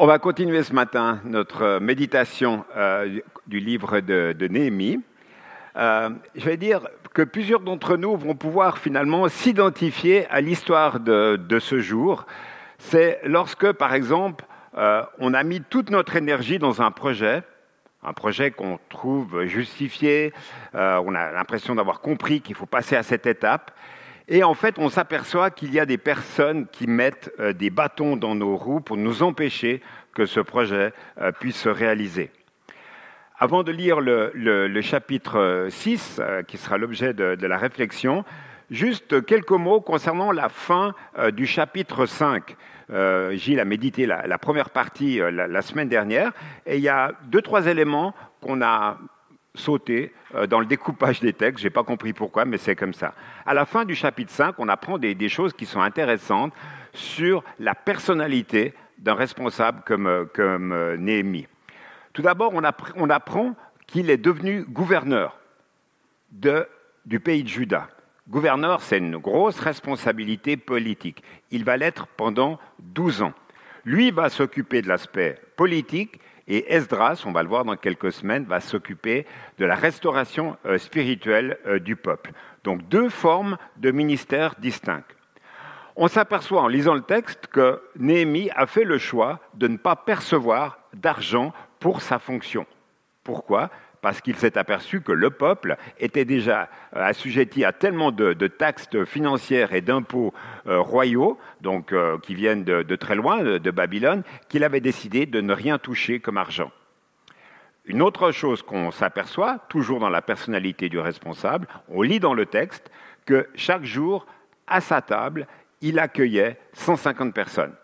On va continuer ce matin notre méditation euh, du livre de, Néhémie. Euh, je vais dire que plusieurs d'entre nous vont pouvoir finalement s'identifier à l'histoire de, ce jour. C'est lorsque, par exemple, euh, on a mis toute notre énergie dans un projet, un projet qu'on trouve justifié, on a l'impression d'avoir compris qu'il faut passer à cette étape, et en fait, on s'aperçoit qu'il y a des personnes qui mettent euh, des bâtons dans nos roues pour nous empêcher que ce projet euh, puisse se réaliser. Avant de lire le, chapitre 6, euh, qui sera l'objet de, la réflexion, juste quelques mots concernant la fin du chapitre 5. Gilles a médité la, première partie la, semaine dernière, et il y a deux, trois éléments qu'on a sauter euh, dans le découpage des textes. Je n'ai pas compris pourquoi, mais c'est comme ça. À la fin du chapitre 5, on apprend des, choses qui sont intéressantes sur la personnalité d'un responsable comme, euh, comme euh, Néhémie. Tout d'abord, on, on, apprend qu'il est devenu gouverneur de, du pays de Juda. Gouverneur, c'est une grosse responsabilité politique. Il va l'être pendant 12 ans. Lui va s'occuper de l'aspect politique et Esdras, on va le voir dans quelques semaines, va s'occuper de la restauration euh, spirituelle euh, du peuple. Donc deux formes de ministères distincts. On s'aperçoit en lisant le texte que Néhémie a fait le choix de ne pas percevoir d'argent pour sa fonction. Pourquoi? Parce qu'il s'est aperçu que le peuple était déjà euh, assujetti à tellement de, taxes financières et d'impôts euh, royaux, donc euh, qui viennent de, très loin, de, Babylone, qu'il avait décidé de ne rien toucher comme argent. Une autre chose qu'on s'aperçoit, toujours dans la personnalité du responsable, on lit dans le texte que chaque jour, à sa table, il accueillait 150 personnes.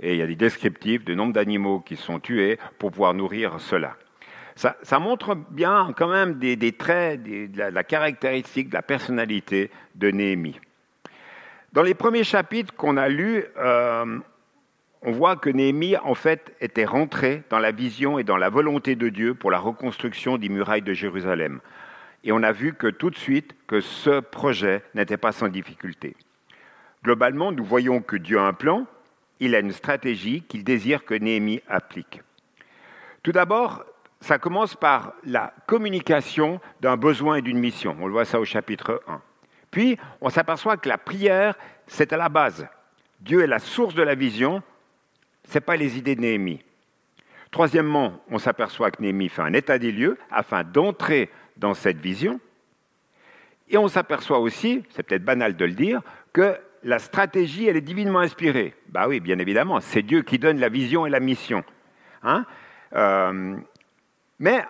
Et il y a des descriptifs du nombre d'animaux qui sont tués pour pouvoir nourrir cela ça, montre bien quand même des, traits, de la, caractéristique, de la personnalité de Néhémie. Dans les premiers chapitres qu'on a lus, euh, on voit que Néhémie, en fait, était rentré dans la vision et dans la volonté de Dieu pour la reconstruction des murailles de Jérusalem. Et on a vu que tout de suite que ce projet n'était pas sans difficulté. Globalement, nous voyons que Dieu a un plan, il a une stratégie qu'il désire que Néhémie applique. Tout d'abord, ça commence par la communication d'un besoin et d'une mission. On le voit ça au chapitre 1. Puis, on s'aperçoit que la prière, c'est à la base. Dieu est la source de la vision, ce n'est pas les idées de Néhémie. Troisièmement, on s'aperçoit que Néhémie fait un état des lieux afin d'entrer dans cette vision. Et on s'aperçoit aussi, c'est peut-être banal de le dire, que la stratégie, elle est divinement inspirée. Bah oui, bien évidemment, c'est Dieu qui donne la vision et la mission. Hein euh, mais,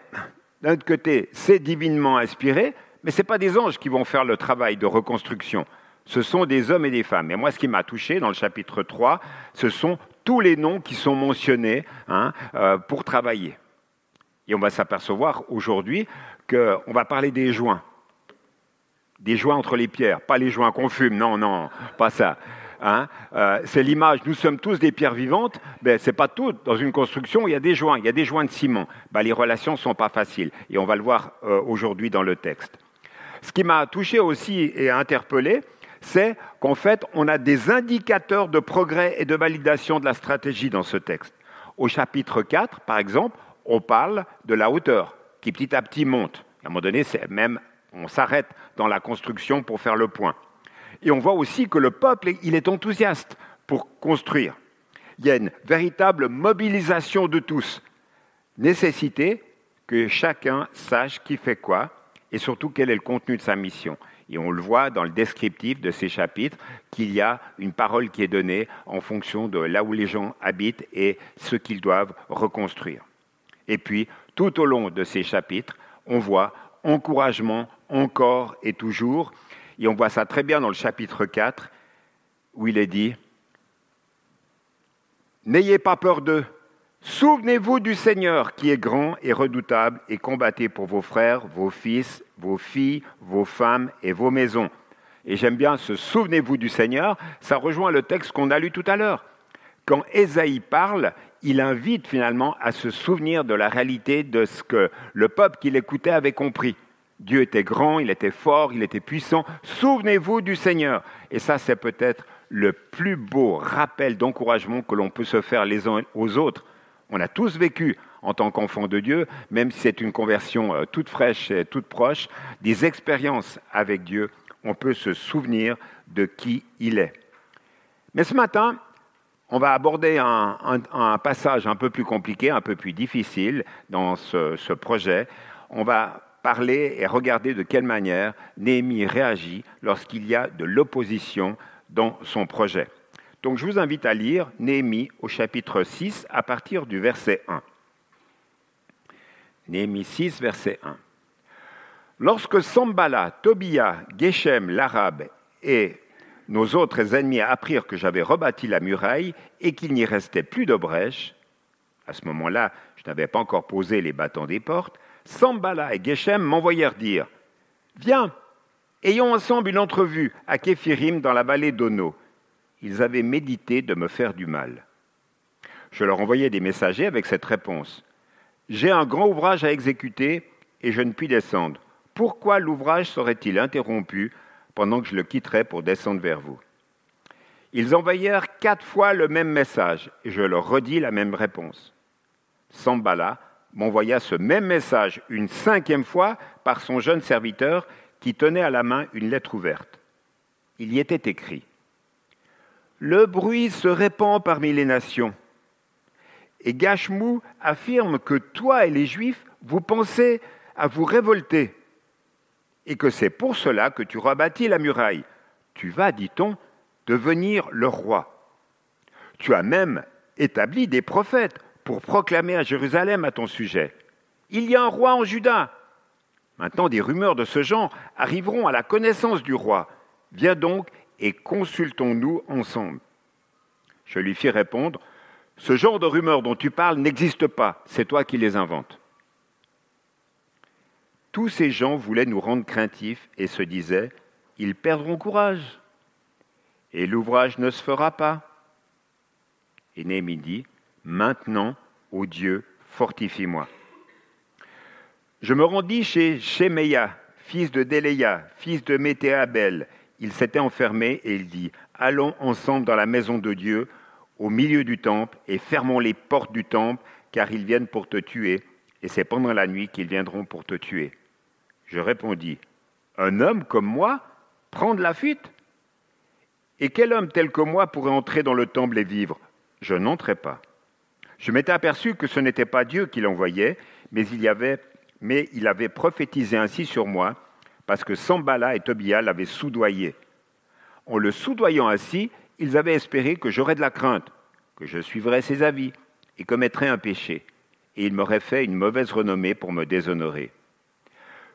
d'un autre côté, c'est divinement inspiré, mais ce n'est pas des anges qui vont faire le travail de reconstruction. Ce sont des hommes et des femmes. Et moi, ce qui m'a touché dans le chapitre 3, ce sont tous les noms qui sont mentionnés hein, euh, pour travailler. Et on va s'apercevoir aujourd'hui qu'on va parler des joints. Des joints entre les pierres, pas les joints qu'on fume, non, non, pas ça. Hein. Euh, c'est l'image, nous sommes tous des pierres vivantes, mais ce n'est pas tout. Dans une construction, il y a des joints, il y a des joints de ciment. Ben, les relations ne sont pas faciles, et on va le voir euh, aujourd'hui dans le texte. Ce qui m'a touché aussi et interpellé, c'est qu'en fait, on a des indicateurs de progrès et de validation de la stratégie dans ce texte. Au chapitre 4, par exemple, on parle de la hauteur, qui petit à petit monte. À un moment donné, c'est même, on s'arrête dans la construction pour faire le point. Et on voit aussi que le peuple, il est enthousiaste pour construire. Il y a une véritable mobilisation de tous. Nécessité que chacun sache qui fait quoi et surtout quel est le contenu de sa mission. Et on le voit dans le descriptif de ces chapitres qu'il y a une parole qui est donnée en fonction de là où les gens habitent et ce qu'ils doivent reconstruire. Et puis, tout au long de ces chapitres, on voit encouragement encore et toujours et on voit ça très bien dans le chapitre 4, où il est dit, N'ayez pas peur d'eux. Souvenez-vous du Seigneur qui est grand et redoutable et combattez pour vos frères, vos fils, vos filles, vos femmes et vos maisons. Et j'aime bien ce souvenez-vous du Seigneur, ça rejoint le texte qu'on a lu tout à l'heure. Quand Ésaïe parle, il invite finalement à se souvenir de la réalité de ce que le peuple qui l'écoutait avait compris. Dieu était grand, il était fort, il était puissant. Souvenez-vous du Seigneur. Et ça, c'est peut-être le plus beau rappel d'encouragement que l'on peut se faire les uns aux autres. On a tous vécu en tant qu'enfants de Dieu, même si c'est une conversion euh, toute fraîche et toute proche, des expériences avec Dieu, on peut se souvenir de qui il est. Mais ce matin, on va aborder un, passage un peu plus compliqué, un peu plus difficile dans ce, ce projet. On va parler et regarder de quelle manière Néhémie réagit lorsqu'il y a de l'opposition dans son projet. Donc je vous invite à lire Néhémie au chapitre 6 à partir du verset 1. Néhémie 6, verset 1. Lorsque Sambala, Tobia, Geshem, l'Arabe et nos autres ennemis apprirent que j'avais rebâti la muraille et qu'il n'y restait plus de brèche, à ce moment-là, je n'avais pas encore posé les bâtons des portes, Sambala et Geshem m'envoyèrent dire Viens, ayons ensemble une entrevue à Képhirim dans la vallée d'Ono. Ils avaient médité de me faire du mal. Je leur envoyai des messagers avec cette réponse J'ai un grand ouvrage à exécuter et je ne puis descendre. Pourquoi l'ouvrage serait-il interrompu pendant que je le quitterais pour descendre vers vous? Ils envoyèrent quatre fois le même message et je leur redis la même réponse. Sambala m'envoya ce même message une cinquième fois par son jeune serviteur qui tenait à la main une lettre ouverte. Il y était écrit Le bruit se répand parmi les nations. Et Gachemou affirme que toi et les Juifs, vous pensez à vous révolter, et que c'est pour cela que tu rebâtis la muraille. Tu vas, dit-on, devenir le roi. Tu as même établi des prophètes pour proclamer à Jérusalem à ton sujet. Il y a un roi en Juda. Maintenant, des rumeurs de ce genre arriveront à la connaissance du roi. Viens donc et consultons-nous ensemble. Je lui fis répondre, Ce genre de rumeurs dont tu parles n'existe pas, c'est toi qui les inventes. Tous ces gens voulaient nous rendre craintifs et se disaient, Ils perdront courage, et l'ouvrage ne se fera pas. Et Néhémie dit, Maintenant, ô Dieu, fortifie-moi. Je me rendis chez Shemeya, fils de Déléa, fils de Météabel. Il s'était enfermé et il dit Allons ensemble dans la maison de Dieu, au milieu du temple, et fermons les portes du temple, car ils viennent pour te tuer, et c'est pendant la nuit qu'ils viendront pour te tuer. Je répondis Un homme comme moi prendre la fuite? Et quel homme tel que moi pourrait entrer dans le temple et vivre? Je n'entrais pas. Je m'étais aperçu que ce n'était pas Dieu qui l'envoyait, mais il, avait, mais il avait prophétisé ainsi sur moi, parce que Sambala et Tobia l'avaient soudoyé. En le soudoyant ainsi, ils avaient espéré que j'aurais de la crainte, que je suivrais ses avis et commettrais un péché, et ils m'auraient fait une mauvaise renommée pour me déshonorer.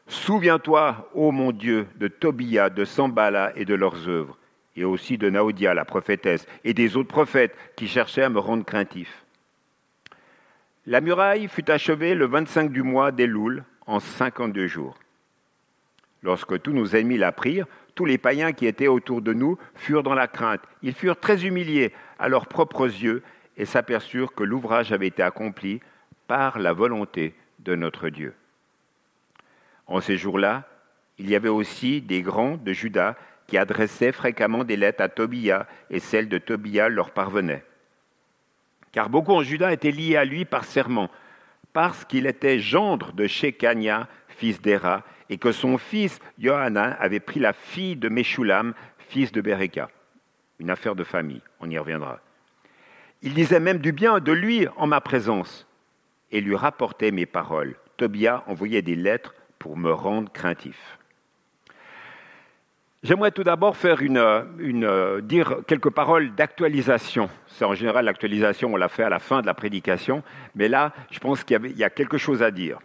Souviens-toi, ô mon Dieu, de Tobia, de Sambala et de leurs œuvres, et aussi de Naodia, la prophétesse, et des autres prophètes qui cherchaient à me rendre craintif. La muraille fut achevée le 25 du mois d'Elul en 52 jours. Lorsque tous nos ennemis l'apprirent, tous les païens qui étaient autour de nous furent dans la crainte. Ils furent très humiliés à leurs propres yeux et s'aperçurent que l'ouvrage avait été accompli par la volonté de notre Dieu. En ces jours-là, il y avait aussi des grands de Juda qui adressaient fréquemment des lettres à Tobia, et celles de Tobia leur parvenaient car beaucoup en Juda étaient liés à lui par serment, parce qu'il était gendre de Shekania, fils d'Era, et que son fils Johanan avait pris la fille de Meshulam, fils de Bereka. Une affaire de famille, on y reviendra. Il disait même du bien de lui en ma présence, et lui rapportait mes paroles. Tobia envoyait des lettres pour me rendre craintif. J'aimerais tout d'abord faire une, une, dire quelques paroles d'actualisation. C'est en général l'actualisation, on l'a fait à la fin de la prédication, mais là, je pense qu'il y, y, a quelque chose à dire.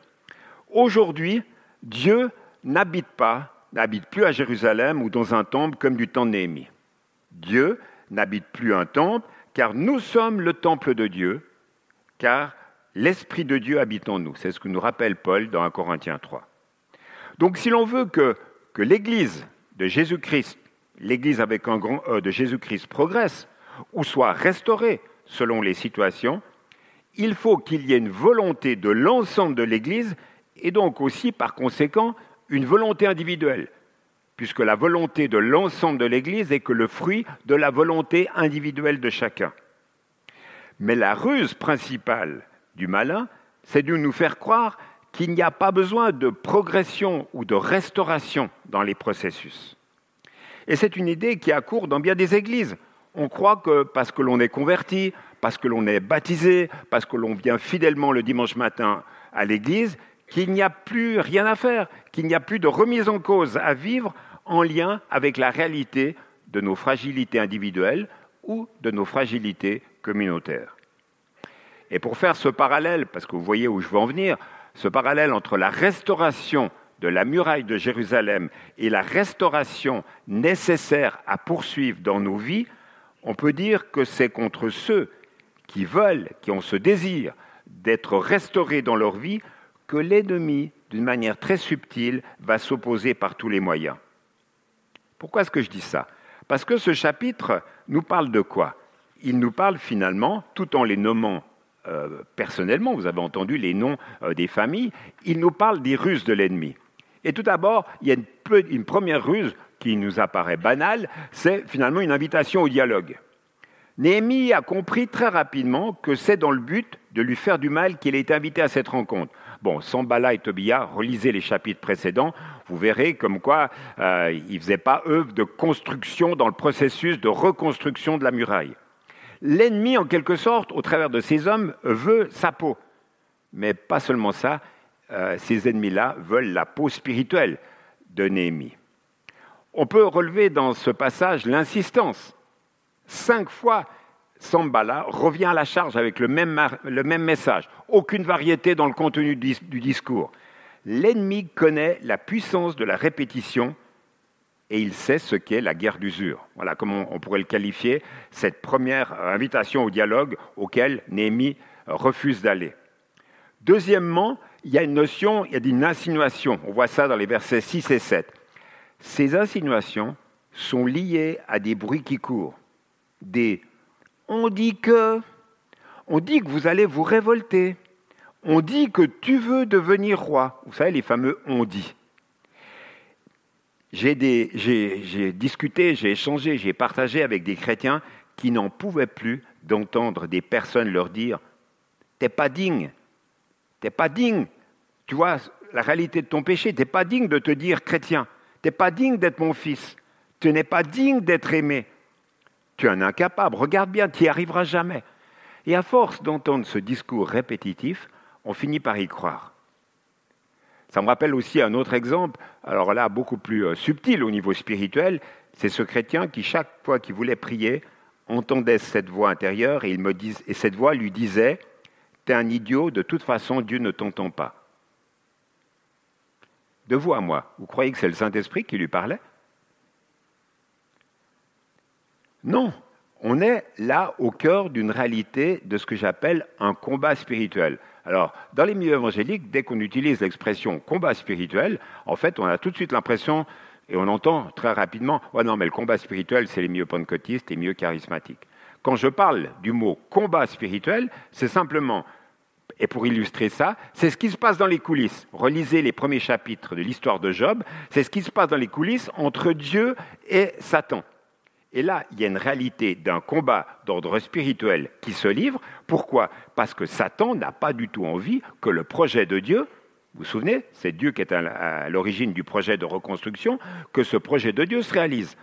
Aujourd'hui, Dieu n'habite pas, n'habite plus à Jérusalem ou dans un temple comme du temps de Néhémie. Dieu n'habite plus un temple, car nous sommes le temple de Dieu, car l'Esprit de Dieu habite en nous. C'est ce que nous rappelle Paul dans 1 Corinthiens 3. Donc si l'on veut que, que l'Église de Jésus-Christ, l'Église avec un grand E de Jésus-Christ progresse ou soit restaurée selon les situations, il faut qu'il y ait une volonté de l'ensemble de l'Église et donc aussi par conséquent une volonté individuelle. puisque la volonté de l'ensemble de l'Église est que le fruit de la volonté individuelle de chacun. Mais la ruse principale du malin, c'est de nous faire croire qu'il n'y a pas besoin de progression ou de restauration dans les processus. Et c'est une idée qui accourt dans bien des églises. On croit que parce que l'on est converti, parce que l'on est baptisé, parce que l'on vient fidèlement le dimanche matin à l'église, qu'il n'y a plus rien à faire, qu'il n'y a plus de remise en cause à vivre en lien avec la réalité de nos fragilités individuelles ou de nos fragilités communautaires. Et pour faire ce parallèle, parce que vous voyez où je veux en venir, ce parallèle entre la restauration de la muraille de Jérusalem et la restauration nécessaire à poursuivre dans nos vies, on peut dire que c'est contre ceux qui veulent, qui ont ce désir d'être restaurés dans leur vie, que l'ennemi, d'une manière très subtile, va s'opposer par tous les moyens. Pourquoi est-ce que je dis ça? Parce que ce chapitre nous parle de quoi? Il nous parle finalement, tout en les nommant personnellement, vous avez entendu les noms euh, des familles, il nous parle des ruses de l'ennemi. Et tout d'abord, il y a une, une, première ruse qui nous apparaît banale, c'est finalement une invitation au dialogue. Néhémie a compris très rapidement que c'est dans le but de lui faire du mal qu'il est invité à cette rencontre. Bon, Sambala et Tobia, relisez les chapitres précédents, vous verrez comme quoi euh, ils ne faisaient pas œuvre de construction dans le processus de reconstruction de la muraille. L'ennemi, en quelque sorte, au travers de ces hommes, veut sa peau. Mais pas seulement ça, euh, ces ennemis-là veulent la peau spirituelle de Néhémie. On peut relever dans ce passage l'insistance Cinq fois, Sambala revient à la charge avec le même, le même message. Aucune variété dans le contenu du, discours. L'ennemi connaît la puissance de la répétition et il sait ce qu'est la guerre d'usure. Voilà comment on pourrait le qualifier, cette première invitation au dialogue auquel Néhémie refuse d'aller. Deuxièmement, il y a une notion, il y a une insinuation. On voit ça dans les versets 6 et 7. Ces insinuations sont liées à des bruits qui courent des on dit que, on dit que vous allez vous révolter, on dit que tu veux devenir roi. Vous savez, les fameux on dit. J'ai discuté, j'ai échangé, j'ai partagé avec des chrétiens qui n'en pouvaient plus d'entendre des personnes leur dire T'es pas digne, t'es pas digne. Tu vois la réalité de ton péché, t'es pas digne de te dire chrétien, t'es pas digne d'être mon fils, tu n'es pas digne d'être aimé, tu es un incapable, regarde bien, tu n'y arriveras jamais. Et à force d'entendre ce discours répétitif, on finit par y croire. Ça me rappelle aussi un autre exemple, alors là, beaucoup plus euh, subtil au niveau spirituel, c'est ce chrétien qui, chaque fois qu'il voulait prier, entendait cette voix intérieure et, il me et cette voix lui disait T'es un idiot, de toute façon, Dieu ne t'entend pas. De vous à moi, vous croyez que c'est le Saint-Esprit qui lui parlait? Non, on est là au cœur d'une réalité de ce que j'appelle un combat spirituel. Alors, dans les milieux évangéliques, dès qu'on utilise l'expression combat spirituel, en fait, on a tout de suite l'impression, et on entend très rapidement, ouais, non, mais le combat spirituel, c'est les milieux pentecôtistes, les milieux charismatiques. Quand je parle du mot combat spirituel, c'est simplement, et pour illustrer ça, c'est ce qui se passe dans les coulisses. Relisez les premiers chapitres de l'histoire de Job, c'est ce qui se passe dans les coulisses entre Dieu et Satan. Et là, il y a une réalité d'un combat d'ordre spirituel qui se livre. Pourquoi? Parce que Satan n'a pas du tout envie que le projet de Dieu, vous vous souvenez, c'est Dieu qui est à l'origine du projet de reconstruction, que ce projet de Dieu se réalise.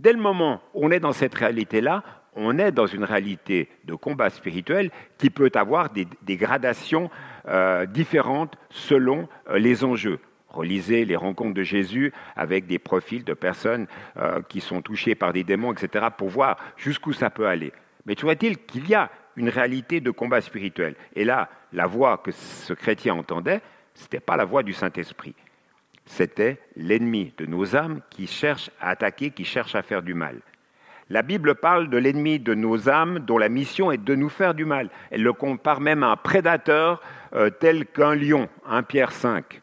Dès le moment où on est dans cette réalité-là, on est dans une réalité de combat spirituel qui peut avoir des, gradations euh, différentes selon euh, les enjeux. Relisez les rencontres de Jésus avec des profils de personnes euh, qui sont touchées par des démons, etc., pour voir jusqu'où ça peut aller. Mais tu vois-t-il qu'il y a une réalité de combat spirituel Et là, la voix que ce chrétien entendait, ce n'était pas la voix du Saint-Esprit. C'était l'ennemi de nos âmes qui cherche à attaquer, qui cherche à faire du mal. La Bible parle de l'ennemi de nos âmes dont la mission est de nous faire du mal. Elle le compare même à un prédateur euh, tel qu'un lion, 1 Pierre 5.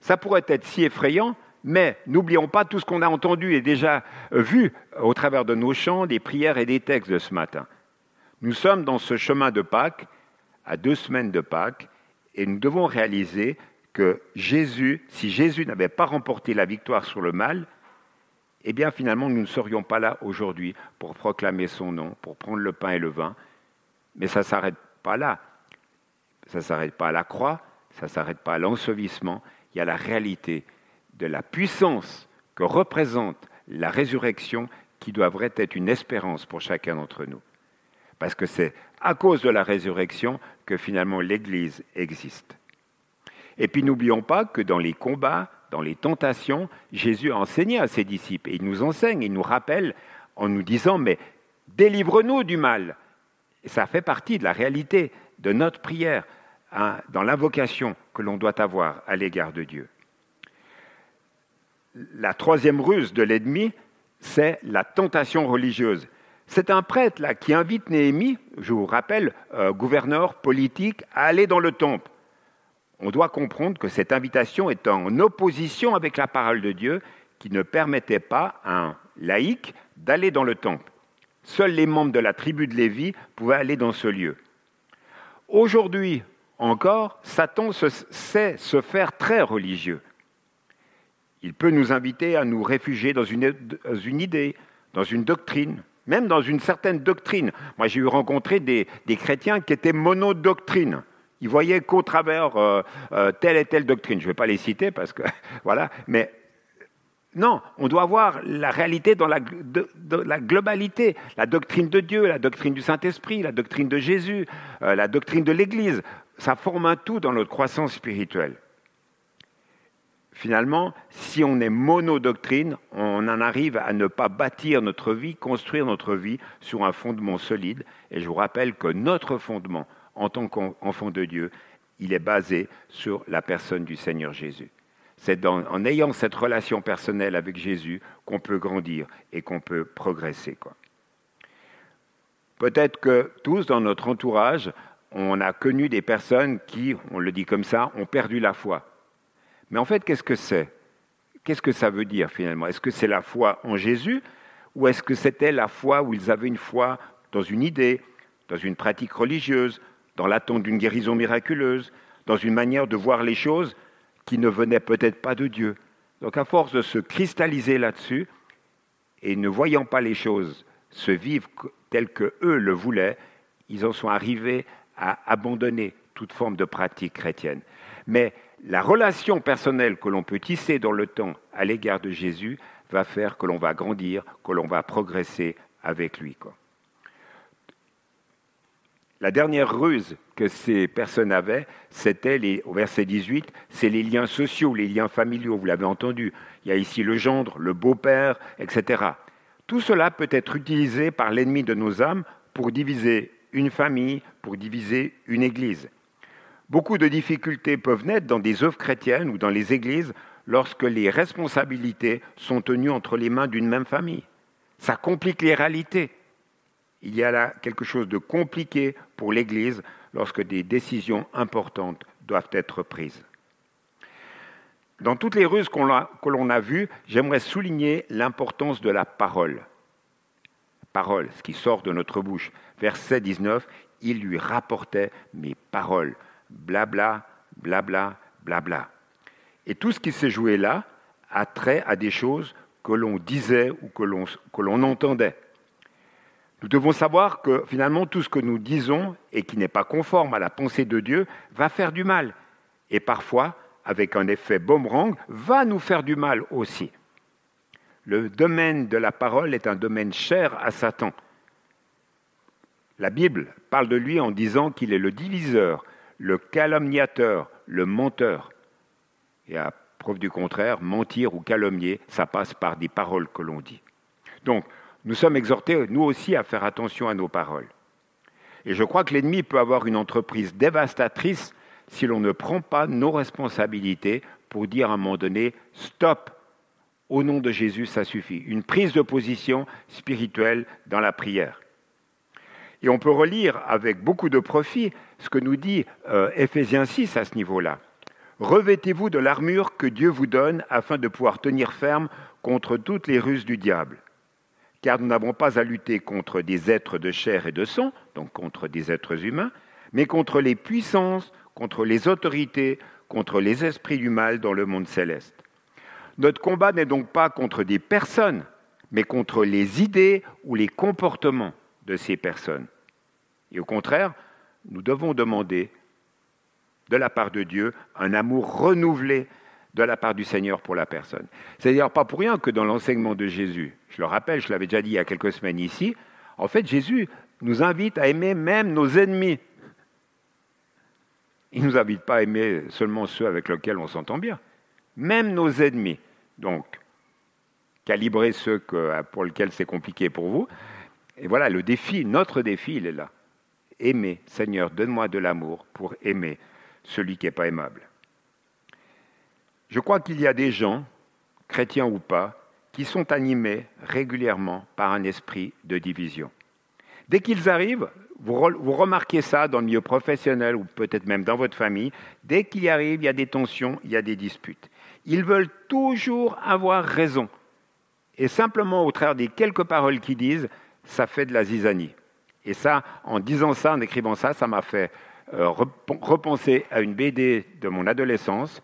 Ça pourrait être si effrayant, mais n'oublions pas tout ce qu'on a entendu et déjà euh, vu au travers de nos chants, des prières et des textes de ce matin. Nous sommes dans ce chemin de Pâques, à deux semaines de Pâques, et nous devons réaliser que Jésus, si Jésus n'avait pas remporté la victoire sur le mal, eh bien finalement nous ne serions pas là aujourd'hui pour proclamer son nom, pour prendre le pain et le vin. Mais ça ne s'arrête pas là. Ça ne s'arrête pas à la croix, ça ne s'arrête pas à l'ensevelissement. Il y a la réalité de la puissance que représente la résurrection qui devrait être une espérance pour chacun d'entre nous. Parce que c'est à cause de la résurrection que finalement l'Église existe. Et puis n'oublions pas que dans les combats, dans les tentations, Jésus a enseigné à ses disciples. Et il nous enseigne, il nous rappelle en nous disant, mais délivre-nous du mal. Et ça fait partie de la réalité de notre prière, dans l'invocation que l'on doit avoir à l'égard de Dieu. La troisième ruse de l'ennemi, c'est la tentation religieuse. C'est un prêtre là qui invite Néhémie, je vous rappelle, euh, gouverneur politique, à aller dans le temple. On doit comprendre que cette invitation est en opposition avec la parole de Dieu qui ne permettait pas à un laïc d'aller dans le temple. Seuls les membres de la tribu de Lévi pouvaient aller dans ce lieu. Aujourd'hui encore, Satan sait se faire très religieux. Il peut nous inviter à nous réfugier dans une, idée, dans une doctrine, même dans une certaine doctrine. Moi, j'ai eu rencontré des, chrétiens qui étaient monodoctrines. Ils voyaient qu'au travers euh, euh, telle et telle doctrine. Je ne vais pas les citer parce que, voilà, mais non, on doit voir la réalité dans la, globalité, la doctrine de Dieu, la doctrine du Saint-Esprit, la doctrine de Jésus, euh, la doctrine de l'Église. Ça forme un tout dans notre croissance spirituelle. Finalement, si on est monodoctrine, on en arrive à ne pas bâtir notre vie, construire notre vie sur un fondement solide. Et je vous rappelle que notre fondement, en tant qu'enfant de Dieu, il est basé sur la personne du Seigneur Jésus. C'est en ayant cette relation personnelle avec Jésus qu'on peut grandir et qu'on peut progresser. Peut-être que tous dans notre entourage, on a connu des personnes qui, on le dit comme ça, ont perdu la foi. Mais en fait, qu'est-ce que c'est? Qu'est-ce que ça veut dire finalement? Est-ce que c'est la foi en Jésus ou est-ce que c'était la foi où ils avaient une foi dans une idée, dans une pratique religieuse, dans l'attente d'une guérison miraculeuse, dans une manière de voir les choses qui ne venaient peut-être pas de Dieu? Donc à force de se cristalliser là-dessus et ne voyant pas les choses se vivre telles que eux le voulaient, ils en sont arrivés à abandonner toute forme de pratique chrétienne. Mais la relation personnelle que l'on peut tisser dans le temps à l'égard de Jésus va faire que l'on va grandir, que l'on va progresser avec lui. La dernière ruse que ces personnes avaient, c'était, au verset 18, c'est les liens sociaux, les liens familiaux, vous l'avez entendu. Il y a ici le gendre, le beau-père, etc. Tout cela peut être utilisé par l'ennemi de nos âmes pour diviser une famille, pour diviser une église. Beaucoup de difficultés peuvent naître dans des œuvres chrétiennes ou dans les églises lorsque les responsabilités sont tenues entre les mains d'une même famille. Ça complique les réalités. Il y a là quelque chose de compliqué pour l'Église lorsque des décisions importantes doivent être prises. Dans toutes les ruses que l'on a vues, j'aimerais souligner l'importance de la parole. Parole, ce qui sort de notre bouche. Verset 19, il lui rapportait mes paroles blabla, blabla, blabla. Et tout ce qui s'est joué là a trait à des choses que l'on disait ou que l'on entendait. Nous devons savoir que finalement tout ce que nous disons et qui n'est pas conforme à la pensée de Dieu va faire du mal. Et parfois, avec un effet boomerang, va nous faire du mal aussi. Le domaine de la parole est un domaine cher à Satan. La Bible parle de lui en disant qu'il est le diviseur, le calomniateur, le menteur. Et à preuve du contraire, mentir ou calomnier, ça passe par des paroles que l'on dit. Donc, nous sommes exhortés, nous aussi, à faire attention à nos paroles. Et je crois que l'ennemi peut avoir une entreprise dévastatrice si l'on ne prend pas nos responsabilités pour dire à un moment donné, stop, au nom de Jésus, ça suffit. Une prise de position spirituelle dans la prière. Et on peut relire avec beaucoup de profit ce que nous dit euh, Éphésiens 6 à ce niveau-là. Revêtez-vous de l'armure que Dieu vous donne afin de pouvoir tenir ferme contre toutes les ruses du diable. Car nous n'avons pas à lutter contre des êtres de chair et de sang, donc contre des êtres humains, mais contre les puissances, contre les autorités, contre les esprits du mal dans le monde céleste. Notre combat n'est donc pas contre des personnes, mais contre les idées ou les comportements de ces personnes. Et au contraire, nous devons demander de la part de Dieu un amour renouvelé de la part du Seigneur pour la personne. C'est-à-dire pas pour rien que dans l'enseignement de Jésus, je le rappelle, je l'avais déjà dit il y a quelques semaines ici, en fait Jésus nous invite à aimer même nos ennemis. Il ne nous invite pas à aimer seulement ceux avec lesquels on s'entend bien, même nos ennemis. Donc, calibrez ceux pour lesquels c'est compliqué pour vous. Et voilà, le défi, notre défi, il est là. Aimer, Seigneur, donne-moi de l'amour pour aimer celui qui n'est pas aimable. Je crois qu'il y a des gens, chrétiens ou pas, qui sont animés régulièrement par un esprit de division. Dès qu'ils arrivent, vous, remarquez ça dans le milieu professionnel ou peut-être même dans votre famille, dès qu'ils arrivent, il y a des tensions, il y a des disputes. Ils veulent toujours avoir raison. Et simplement, au travers des quelques paroles qu'ils disent, ça fait de la zizanie. Et ça, en disant ça, en écrivant ça, ça m'a fait euh, repenser à une BD de mon adolescence.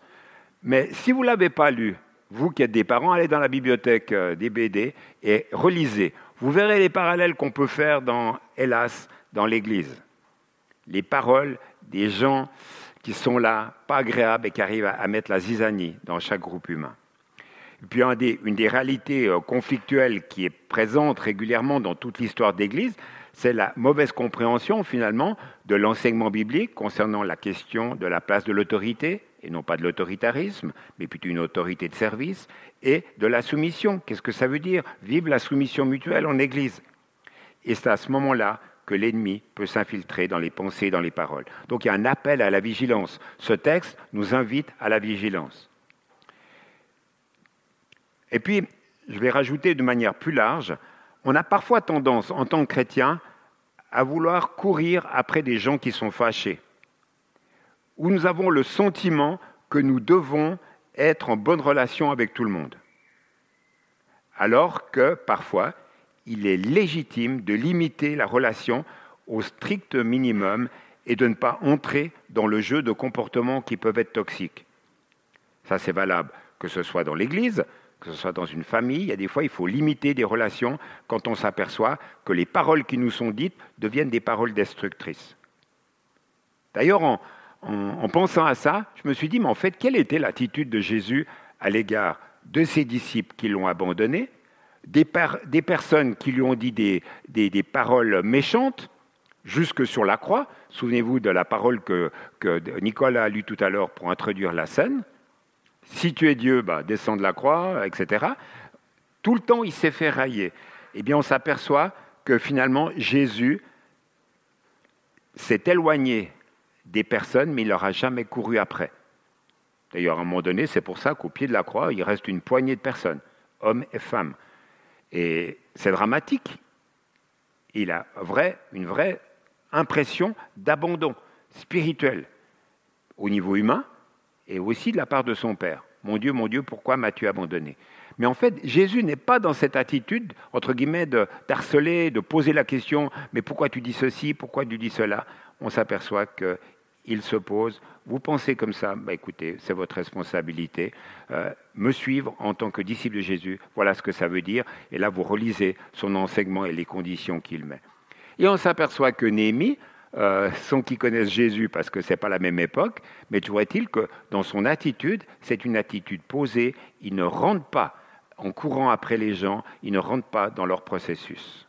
Mais si vous ne l'avez pas lu, vous qui êtes des parents, allez dans la bibliothèque euh, des BD et relisez. Vous verrez les parallèles qu'on peut faire dans, hélas, dans l'Église. Les paroles des gens qui sont là, pas agréables et qui arrivent à, mettre la zizanie dans chaque groupe humain. Et puis une des réalités euh, conflictuelles qui est présente régulièrement dans toute l'histoire d'Église, c'est la mauvaise compréhension finalement de l'enseignement biblique concernant la question de la place de l'autorité, et non pas de l'autoritarisme, mais plutôt une autorité de service, et de la soumission. Qu'est-ce que ça veut dire? Vive la soumission mutuelle en Église. Et c'est à ce moment-là que l'ennemi peut s'infiltrer dans les pensées dans les paroles. Donc il y a un appel à la vigilance. Ce texte nous invite à la vigilance. Et puis, je vais rajouter de manière plus large, on a parfois tendance, en tant que chrétien, à vouloir courir après des gens qui sont fâchés, où nous avons le sentiment que nous devons être en bonne relation avec tout le monde. Alors que parfois, il est légitime de limiter la relation au strict minimum et de ne pas entrer dans le jeu de comportements qui peuvent être toxiques. Ça, c'est valable que ce soit dans l'Église, que ce soit dans une famille, il y a des fois, il faut limiter des relations quand on s'aperçoit que les paroles qui nous sont dites deviennent des paroles destructrices. D'ailleurs, en, pensant à ça, je me suis dit, mais en fait, quelle était l'attitude de Jésus à l'égard de ses disciples qui l'ont abandonné, des, personnes qui lui ont dit des, paroles méchantes, jusque sur la croix. Souvenez-vous de la parole que, que Nicolas a lue tout à l'heure pour introduire la scène. Si tu es Dieu, bah, descends de la croix, etc. Tout le temps, il s'est fait railler. Eh bien, on s'aperçoit que finalement, Jésus s'est éloigné des personnes, mais il leur a jamais couru après. D'ailleurs, à un moment donné, c'est pour ça qu'au pied de la croix, il reste une poignée de personnes, hommes et femmes. Et c'est dramatique. Il a une vraie impression d'abandon spirituel au niveau humain, et aussi de la part de son Père. Mon Dieu, mon Dieu, pourquoi m'as-tu abandonné? Mais en fait, Jésus n'est pas dans cette attitude, entre guillemets, d'harceler, de, poser la question, mais pourquoi tu dis ceci, pourquoi tu dis cela? On s'aperçoit qu'il se pose, vous pensez comme ça, bah écoutez, c'est votre responsabilité. Euh, me suivre en tant que disciple de Jésus, voilà ce que ça veut dire. Et là, vous relisez son enseignement et les conditions qu'il met. Et on s'aperçoit que Néhémie, euh, sans qu'ils connaissent Jésus parce que ce n'est pas la même époque, mais tu vois-t-il que dans son attitude, c'est une attitude posée, il ne rentre pas en courant après les gens, il ne rentre pas dans leur processus.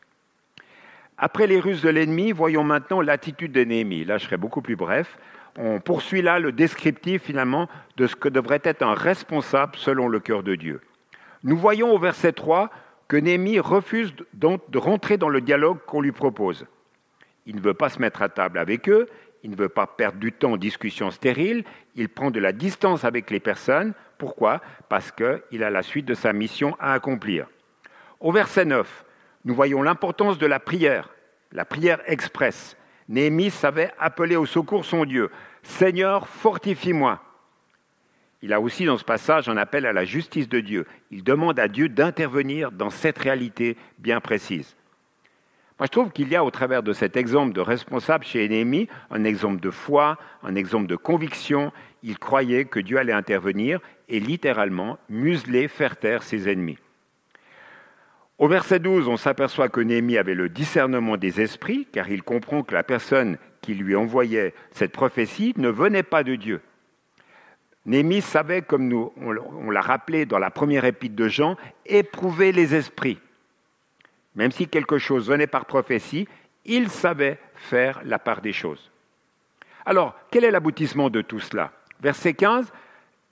Après les ruses de l'ennemi, voyons maintenant l'attitude de Néhémie. Là, je serai beaucoup plus bref. On poursuit là le descriptif finalement de ce que devrait être un responsable selon le cœur de Dieu. Nous voyons au verset 3 que Néhémie refuse donc de rentrer dans le dialogue qu'on lui propose. Il ne veut pas se mettre à table avec eux, il ne veut pas perdre du temps en discussion stérile, il prend de la distance avec les personnes. Pourquoi? Parce qu'il a la suite de sa mission à accomplir. Au verset 9, nous voyons l'importance de la prière, la prière expresse. Néhémie savait appeler au secours son Dieu. Seigneur, fortifie-moi. Il a aussi dans ce passage un appel à la justice de Dieu. Il demande à Dieu d'intervenir dans cette réalité bien précise. Moi, je trouve qu'il y a au travers de cet exemple de responsable chez Néhémie un exemple de foi, un exemple de conviction. Il croyait que Dieu allait intervenir et littéralement museler, faire taire ses ennemis. Au verset 12, on s'aperçoit que Néhémie avait le discernement des esprits, car il comprend que la personne qui lui envoyait cette prophétie ne venait pas de Dieu. Néhémie savait, comme on l'a rappelé dans la première épître de Jean, éprouver les esprits. Même si quelque chose venait par prophétie, il savait faire la part des choses. Alors, quel est l'aboutissement de tout cela? Verset 15,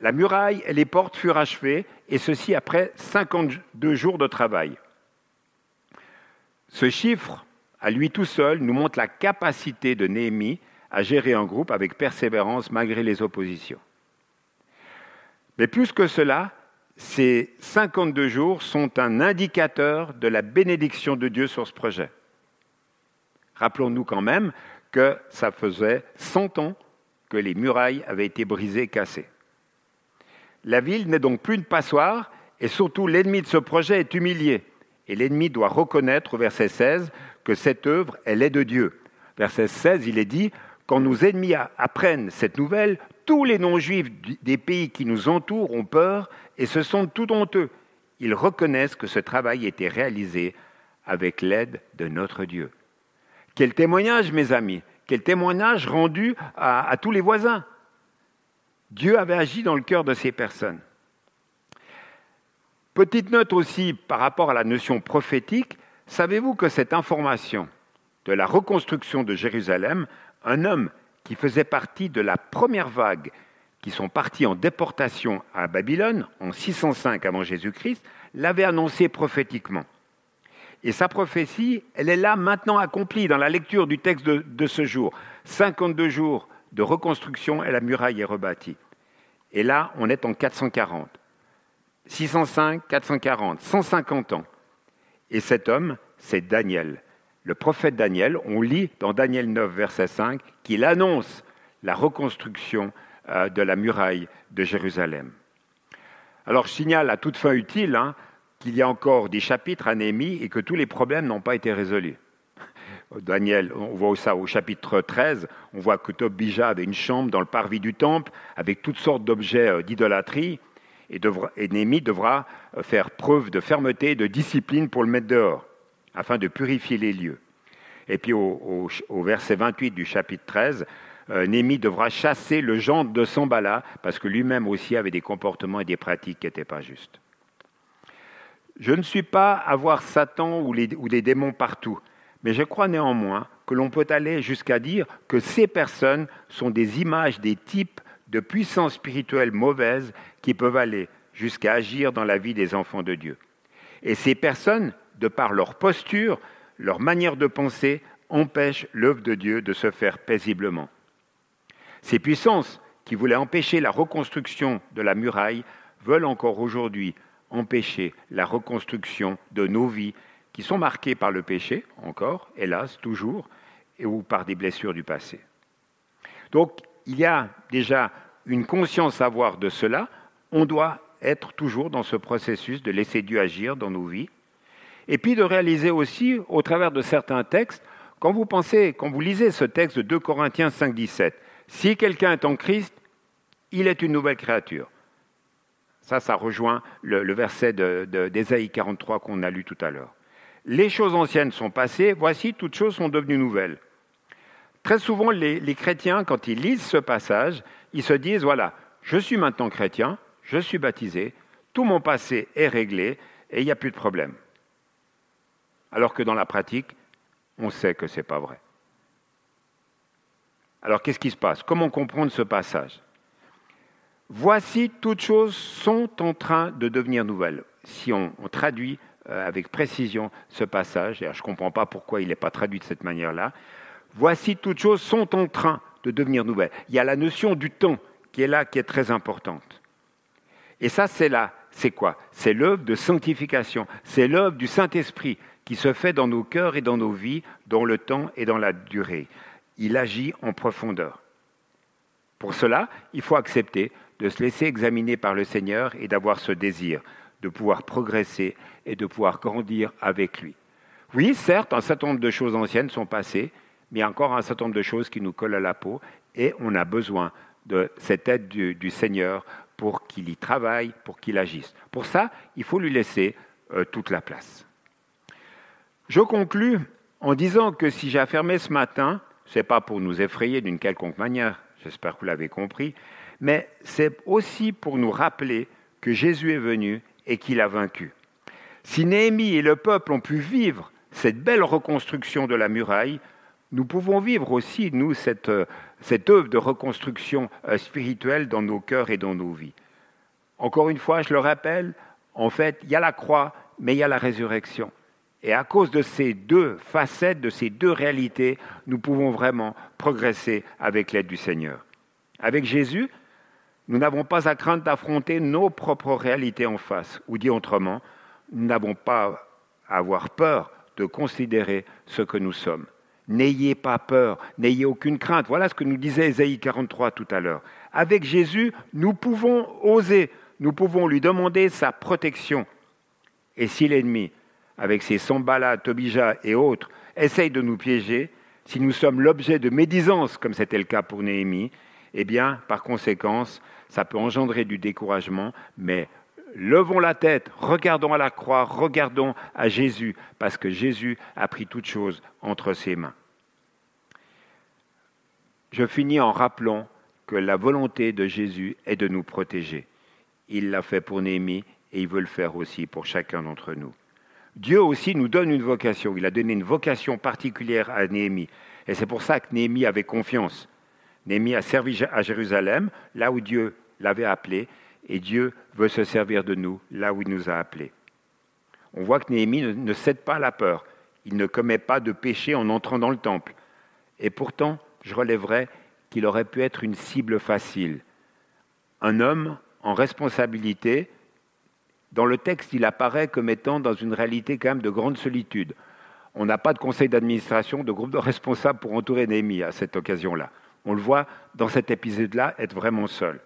la muraille et les portes furent achevées, et ceci après 52 jours de travail. Ce chiffre, à lui tout seul, nous montre la capacité de Néhémie à gérer un groupe avec persévérance malgré les oppositions. Mais plus que cela, ces 52 jours sont un indicateur de la bénédiction de Dieu sur ce projet. Rappelons-nous quand même que ça faisait 100 ans que les murailles avaient été brisées et cassées. La ville n'est donc plus une passoire et surtout l'ennemi de ce projet est humilié. Et l'ennemi doit reconnaître au verset 16 que cette œuvre, elle est de Dieu. Verset 16, il est dit, quand nos ennemis apprennent cette nouvelle, tous les non-juifs des pays qui nous entourent ont peur et se sentent tout honteux. Ils reconnaissent que ce travail était réalisé avec l'aide de notre Dieu. Quel témoignage, mes amis, quel témoignage rendu à, à tous les voisins. Dieu avait agi dans le cœur de ces personnes. Petite note aussi par rapport à la notion prophétique, savez-vous que cette information de la reconstruction de Jérusalem, un homme qui faisait partie de la première vague qui sont partis en déportation à Babylone en 605 avant Jésus-Christ, l'avait annoncé prophétiquement. Et sa prophétie, elle est là maintenant accomplie dans la lecture du texte de, de ce jour. 52 jours de reconstruction et la muraille est rebâtie. Et là, on est en 440. 605, 440, 150 ans. Et cet homme, c'est Daniel. Le prophète Daniel, on lit dans Daniel 9, verset 5, qu'il annonce la reconstruction euh, de la muraille de Jérusalem. Alors je signale à toute fin utile hein, qu'il y a encore des chapitres à et que tous les problèmes n'ont pas été résolus. Daniel, on voit ça au chapitre 13, on voit que Tobija avait une chambre dans le parvis du temple avec toutes sortes d'objets euh, d'idolâtrie et, Néhémie devra euh, faire preuve de fermeté et de discipline pour le mettre dehors, afin de purifier les lieux. Et puis au, verset 28 du chapitre 13, euh, Néhémie devra chasser le gendre de Sambala, parce que lui-même aussi avait des comportements et des pratiques qui n'étaient pas justes. Je ne suis pas à voir Satan ou, les, ou des démons partout, mais je crois néanmoins que l'on peut aller jusqu'à dire que ces personnes sont des images, des types de puissances spirituelles mauvaises qui peuvent aller jusqu'à agir dans la vie des enfants de Dieu. Et ces personnes, de par leur posture, leur manière de penser, empêchent l'œuvre de Dieu de se faire paisiblement. Ces puissances qui voulaient empêcher la reconstruction de la muraille veulent encore aujourd'hui empêcher la reconstruction de nos vies qui sont marquées par le péché, encore, hélas, toujours, ou par des blessures du passé. Donc, il y a déjà une conscience à avoir de cela. On doit être toujours dans ce processus de laisser Dieu agir dans nos vies. Et puis de réaliser aussi, au travers de certains textes, quand vous pensez, quand vous lisez ce texte de 2 Corinthiens 5, 17, si quelqu'un est en Christ, il est une nouvelle créature. Ça, ça rejoint le, verset d'Ésaïe 43 qu'on a lu tout à l'heure. Les choses anciennes sont passées, voici, toutes choses sont devenues nouvelles. Très souvent, les, chrétiens, quand ils lisent ce passage, ils se disent, voilà, je suis maintenant chrétien, je suis baptisé, tout mon passé est réglé et il n'y a plus de problème. Alors que dans la pratique, on sait que ce n'est pas vrai. Alors qu'est-ce qui se passe? Comment comprendre ce passage? Voici, toutes choses sont en train de devenir nouvelles. Si on, traduit euh, avec précision ce passage, et je ne comprends pas pourquoi il n'est pas traduit de cette manière-là, Voici, toutes choses sont en train de devenir nouvelles. Il y a la notion du temps qui est là, qui est très importante. Et ça, c'est là, c'est quoi? C'est l'œuvre de sanctification, c'est l'œuvre du Saint-Esprit qui se fait dans nos cœurs et dans nos vies, dans le temps et dans la durée. Il agit en profondeur. Pour cela, il faut accepter de se laisser examiner par le Seigneur et d'avoir ce désir de pouvoir progresser et de pouvoir grandir avec lui. Oui, certes, un certain nombre de choses anciennes sont passées, mais il y a encore un certain nombre de choses qui nous collent à la peau et on a besoin de cette aide du, Seigneur pour qu'il y travaille, pour qu'il agisse. Pour ça, il faut lui laisser euh, toute la place. Je conclus en disant que si j'ai affirmé ce matin, ce n'est pas pour nous effrayer d'une quelconque manière, j'espère que vous l'avez compris, mais c'est aussi pour nous rappeler que Jésus est venu et qu'il a vaincu. Si Néhémie et le peuple ont pu vivre cette belle reconstruction de la muraille, nous pouvons vivre aussi, nous, cette, cette œuvre de reconstruction euh, spirituelle dans nos cœurs et dans nos vies. Encore une fois, je le rappelle, en fait, il y a la croix, mais il y a la résurrection. Et à cause de ces deux facettes, de ces deux réalités, nous pouvons vraiment progresser avec l'aide du Seigneur. Avec Jésus, nous n'avons pas à craindre d'affronter nos propres réalités en face, ou dit autrement, nous n'avons pas à avoir peur de considérer ce que nous sommes. N'ayez pas peur, n'ayez aucune crainte. Voilà ce que nous disait Ésaïe 43 tout à l'heure. Avec Jésus, nous pouvons oser, nous pouvons lui demander sa protection. Et si l'ennemi, avec ses Sambala, Tobija et autres, essaye de nous piéger, si nous sommes l'objet de médisance, comme c'était le cas pour Néhémie, eh bien, par conséquence, ça peut engendrer du découragement, mais levons la tête, regardons à la croix, regardons à Jésus, parce que Jésus a pris toutes choses entre ses mains. Je finis en rappelant que la volonté de Jésus est de nous protéger. Il l'a fait pour Néhémie et il veut le faire aussi pour chacun d'entre nous. Dieu aussi nous donne une vocation. Il a donné une vocation particulière à Néhémie. Et c'est pour ça que Néhémie avait confiance. Néhémie a servi à Jérusalem, là où Dieu l'avait appelé, et Dieu veut se servir de nous là où il nous a appelés. On voit que Néhémie ne, cède pas à la peur. Il ne commet pas de péché en entrant dans le temple. Et pourtant, je relèverais qu'il aurait pu être une cible facile. Un homme en responsabilité, dans le texte, il apparaît comme étant dans une réalité quand même de grande solitude. On n'a pas de conseil d'administration, de groupe de responsables pour entourer Néhémie à cette occasion-là. On le voit dans cet épisode-là être vraiment seul.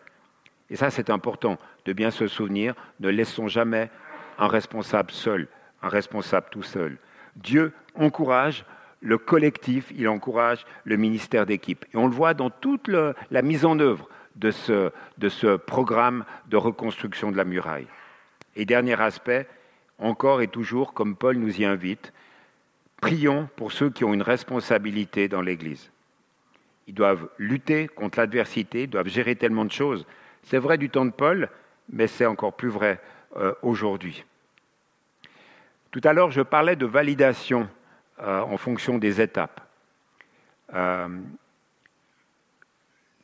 Et ça, c'est important de bien se souvenir. Ne laissons jamais un responsable seul, un responsable tout seul. Dieu encourage le collectif, il encourage le ministère d'équipe. Et on le voit dans toute la mise en œuvre de ce, de ce programme de reconstruction de la muraille. Et dernier aspect, encore et toujours, comme Paul nous y invite, prions pour ceux qui ont une responsabilité dans l'Église. Ils doivent lutter contre l'adversité, ils doivent gérer tellement de choses. C'est vrai du temps de Paul, mais c'est encore plus vrai euh, aujourd'hui. Tout à l'heure, je parlais de validation euh, en fonction des étapes. Euh,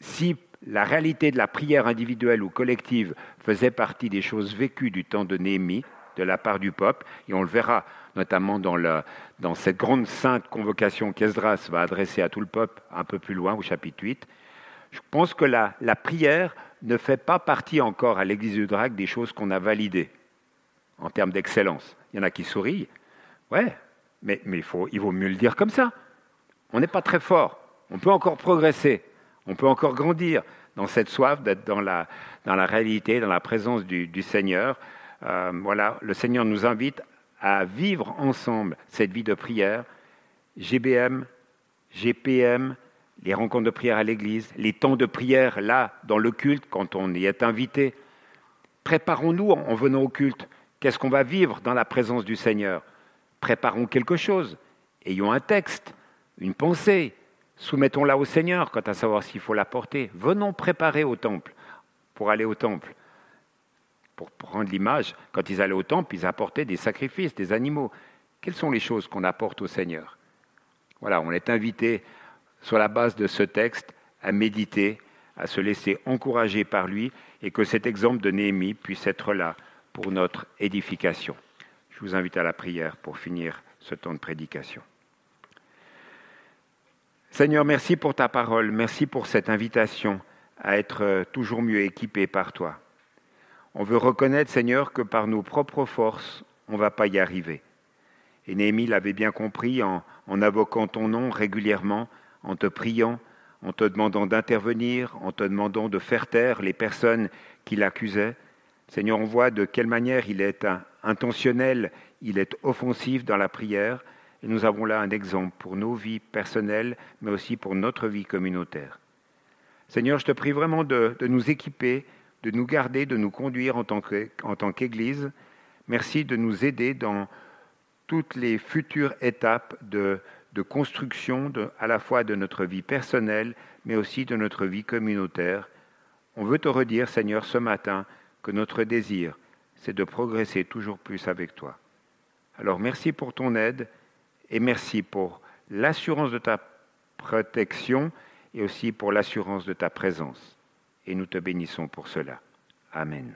si la réalité de la prière individuelle ou collective faisait partie des choses vécues du temps de Néhémie, de la part du peuple, et on le verra notamment dans, cette grande sainte convocation qu'Esdras va adresser à tout le peuple un peu plus loin au chapitre 8, je pense que la prière ne fait pas partie encore à l'Église du Drac des choses qu'on a validées en termes d'excellence. Il y en a qui sourient. Ouais, mais, il, faut, vaut mieux le dire comme ça. On n'est pas très fort. On peut encore progresser. On peut encore grandir dans cette soif d'être dans la, dans la réalité, dans la présence du, Seigneur. Euh, voilà, le Seigneur nous invite à vivre ensemble cette vie de prière. GBM, GPM, les rencontres de prière à l'église, les temps de prière là, dans le culte, quand on y est invité. Préparons-nous en venant au culte. Qu'est-ce qu'on va vivre dans la présence du Seigneur? Préparons quelque chose. Ayons un texte, une pensée. Soumettons-la au Seigneur quant à savoir s'il faut la porter. Venons préparer au temple pour aller au temple. Pour prendre l'image, quand ils allaient au temple, ils apportaient des sacrifices, des animaux. Quelles sont les choses qu'on apporte au Seigneur? Voilà, on est invité sur la base de ce texte, à méditer, à se laisser encourager par lui, et que cet exemple de Néhémie puisse être là pour notre édification. Je vous invite à la prière pour finir ce temps de prédication. Seigneur, merci pour ta parole, merci pour cette invitation à être toujours mieux équipé par toi. On veut reconnaître, Seigneur, que par nos propres forces, on ne va pas y arriver. Et Néhémie l'avait bien compris en, en invoquant ton nom régulièrement, en te priant, en te demandant d'intervenir, en te demandant de faire taire les personnes qui l'accusaient. Seigneur, on voit de quelle manière il est intentionnel, il est offensif dans la prière, Et nous avons là un exemple pour nos vies personnelles, mais aussi pour notre vie communautaire. Seigneur, je te prie vraiment de, nous équiper, de nous garder, de nous conduire en tant qu'Église. Merci de nous aider dans toutes les futures étapes de, construction à la fois de notre vie personnelle, mais aussi de notre vie communautaire. On veut te redire, Seigneur, ce matin, que notre désir, c'est de progresser toujours plus avec toi. Alors merci pour ton aide et merci pour l'assurance de ta protection et aussi pour l'assurance de ta présence. Et nous te bénissons pour cela. Amen.